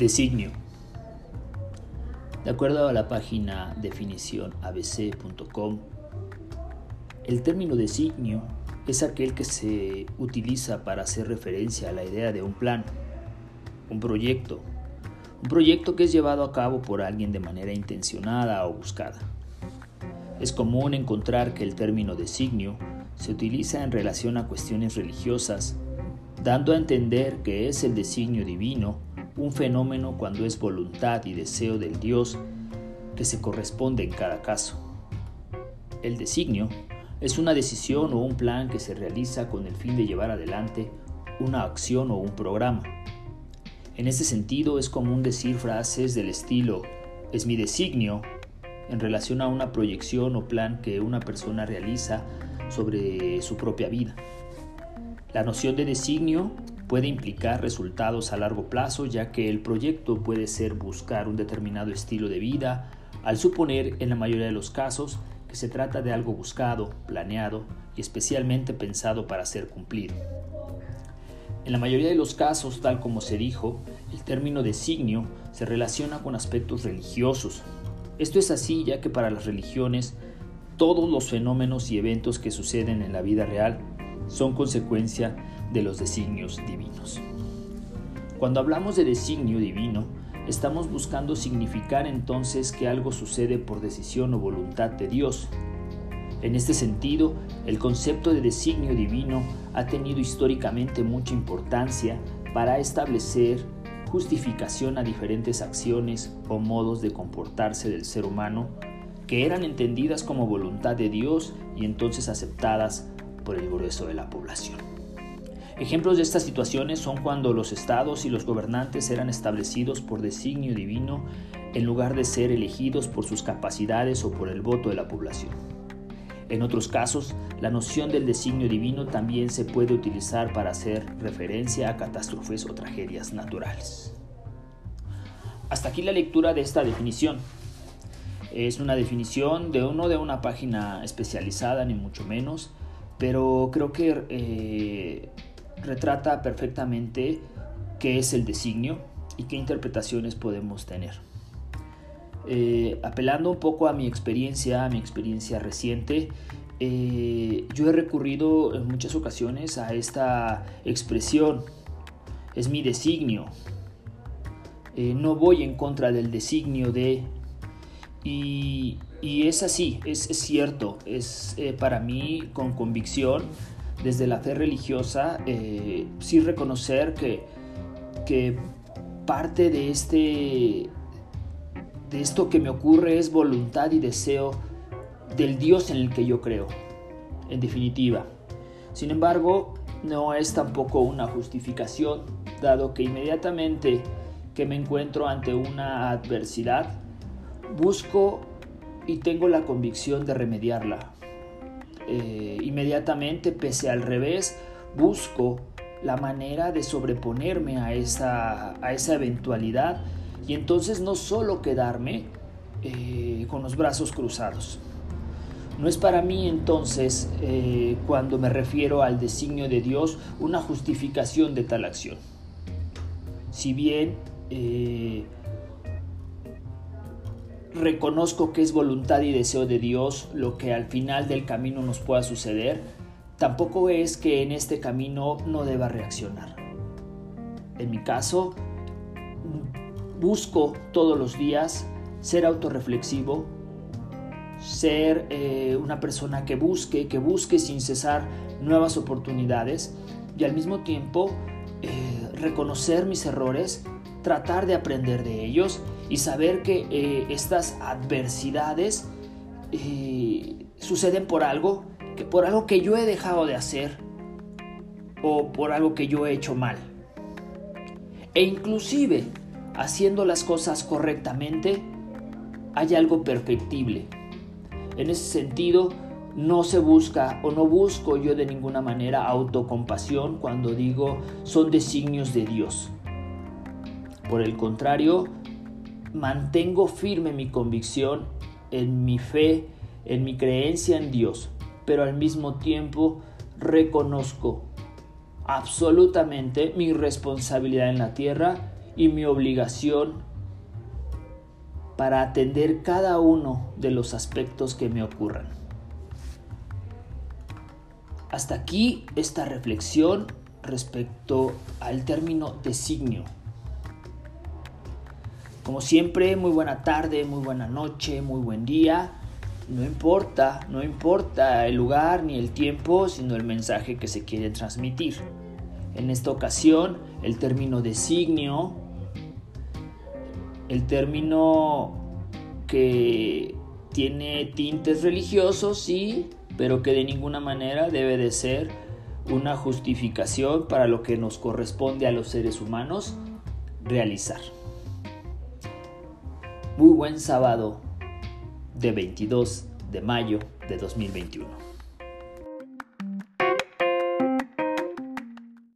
Designio. De acuerdo a la página definición abc.com, el término designio es aquel que se utiliza para hacer referencia a la idea de un plan, un proyecto, un proyecto que es llevado a cabo por alguien de manera intencionada o buscada. Es común encontrar que el término designio se utiliza en relación a cuestiones religiosas, dando a entender que es el designio divino un fenómeno cuando es voluntad y deseo del Dios que se corresponde en cada caso. El designio es una decisión o un plan que se realiza con el fin de llevar adelante una acción o un programa. En ese sentido es común decir frases del estilo es mi designio en relación a una proyección o plan que una persona realiza sobre su propia vida. La noción de designio puede implicar resultados a largo plazo ya que el proyecto puede ser buscar un determinado estilo de vida, al suponer en la mayoría de los casos que se trata de algo buscado, planeado y especialmente pensado para ser cumplido. En la mayoría de los casos, tal como se dijo, el término designio se relaciona con aspectos religiosos. Esto es así ya que para las religiones todos los fenómenos y eventos que suceden en la vida real son consecuencia de los designios divinos. Cuando hablamos de designio divino, estamos buscando significar entonces que algo sucede por decisión o voluntad de Dios. En este sentido, el concepto de designio divino ha tenido históricamente mucha importancia para establecer justificación a diferentes acciones o modos de comportarse del ser humano que eran entendidas como voluntad de Dios y entonces aceptadas por el grueso de la población. Ejemplos de estas situaciones son cuando los estados y los gobernantes eran establecidos por designio divino en lugar de ser elegidos por sus capacidades o por el voto de la población. En otros casos, la noción del designio divino también se puede utilizar para hacer referencia a catástrofes o tragedias naturales. Hasta aquí la lectura de esta definición. Es una definición de uno de una página especializada, ni mucho menos, pero creo que eh, retrata perfectamente qué es el designio y qué interpretaciones podemos tener. Eh, apelando un poco a mi experiencia, a mi experiencia reciente, eh, yo he recurrido en muchas ocasiones a esta expresión, es mi designio. No voy en contra del designio de... Y, es así, es, cierto, es para mí con convicción desde la fe religiosa, eh, sí reconocer que, que parte de, este, de esto que me ocurre es voluntad y deseo del Dios en el que yo creo, en definitiva. Sin embargo, no es tampoco una justificación, dado que inmediatamente que me encuentro ante una adversidad, busco y tengo la convicción de remediarla, eh, inmediatamente, pese al revés, busco la manera de sobreponerme a esa, a esa eventualidad y entonces no solo quedarme eh, con los brazos cruzados. No es para mí entonces, eh, cuando me refiero al designio de Dios, una justificación de tal acción. Si bien reconozco que es voluntad y deseo de Dios lo que al final del camino nos pueda suceder, tampoco es que en este camino no deba reaccionar. En mi caso, busco todos los días ser autorreflexivo, ser eh, una persona que busque, que busque sin cesar nuevas oportunidades y al mismo tiempo eh, reconocer mis errores, tratar de aprender de ellos y saber que eh, estas adversidades eh, suceden por algo, que por algo que yo he dejado de hacer o por algo que yo he hecho mal. E inclusive haciendo las cosas correctamente, hay algo perfectible. En ese sentido, no se busca o no busco yo de ninguna manera autocompasión cuando digo son designios de Dios. Por el contrario, mantengo firme mi convicción en mi fe, en mi creencia en Dios, pero al mismo tiempo reconozco absolutamente mi responsabilidad en la tierra y mi obligación para atender cada uno de los aspectos que me ocurran. Hasta aquí esta reflexión respecto al término designio. Como siempre, muy buena tarde, muy buena noche, muy buen día. No importa, no importa el lugar ni el tiempo, sino el mensaje que se quiere transmitir. En esta ocasión, el término designio, el término que tiene tintes religiosos, sí, pero que de ninguna manera debe de ser una justificación para lo que nos corresponde a los seres humanos realizar. Muy buen sábado de 22 de mayo de 2021.